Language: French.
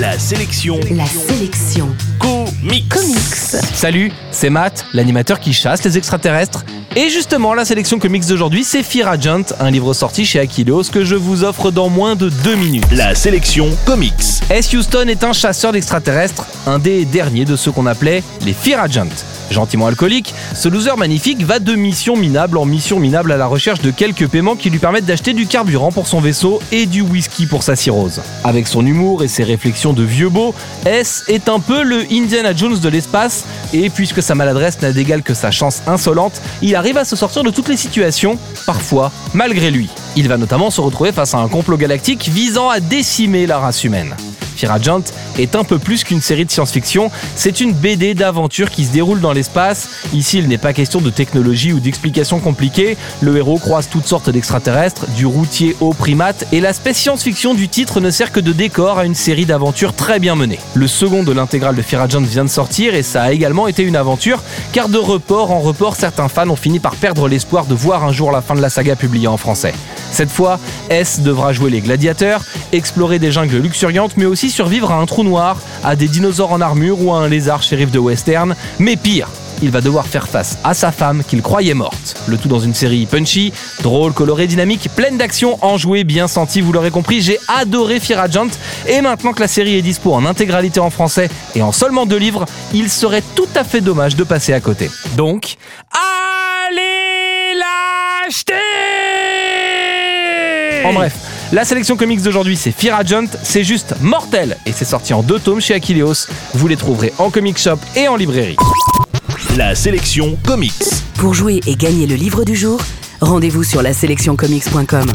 La sélection. La sélection. Comics. Comics. Salut, c'est Matt, l'animateur qui chasse les extraterrestres. Et justement, la sélection comics d'aujourd'hui, c'est Fear Agent, un livre sorti chez Aquileos que je vous offre dans moins de deux minutes. La sélection comics. S. Houston est un chasseur d'extraterrestres, un des derniers de ceux qu'on appelait les Fear Agents. Gentiment alcoolique, ce loser magnifique va de mission minable en mission minable à la recherche de quelques paiements qui lui permettent d'acheter du carburant pour son vaisseau et du whisky pour sa cirrhose. Avec son humour et ses réflexions de vieux beau, S est un peu le Indiana Jones de l'espace et puisque sa maladresse n'a d'égal que sa chance insolente, il arrive à se sortir de toutes les situations, parfois malgré lui. Il va notamment se retrouver face à un complot galactique visant à décimer la race humaine. Agent est un peu plus qu'une série de science-fiction, c'est une BD d'aventure qui se déroule dans l'espace. Ici, il n'est pas question de technologie ou d'explications compliquées. Le héros croise toutes sortes d'extraterrestres, du routier au primate, et l'aspect science-fiction du titre ne sert que de décor à une série d'aventures très bien menées. Le second de l'intégrale de Fear Agent vient de sortir et ça a également été une aventure, car de report en report, certains fans ont fini par perdre l'espoir de voir un jour la fin de la saga publiée en français. Cette fois, S devra jouer les gladiateurs, explorer des jungles luxuriantes, mais aussi survivre à un trou noir, à des dinosaures en armure ou à un lézard shérif de western. Mais pire, il va devoir faire face à sa femme qu'il croyait morte. Le tout dans une série punchy, drôle, colorée, dynamique, pleine d'action, enjouée, bien sentie, vous l'aurez compris, j'ai adoré Fear Agent. Et maintenant que la série est dispo en intégralité en français et en seulement deux livres, il serait tout à fait dommage de passer à côté. Donc, allez l'acheter En bref, la sélection comics d'aujourd'hui c'est Fear Agent, c'est juste mortel et c'est sorti en deux tomes chez Aquileos. Vous les trouverez en comic shop et en librairie. La sélection comics. Pour jouer et gagner le livre du jour, rendez-vous sur la sélectioncomics.com.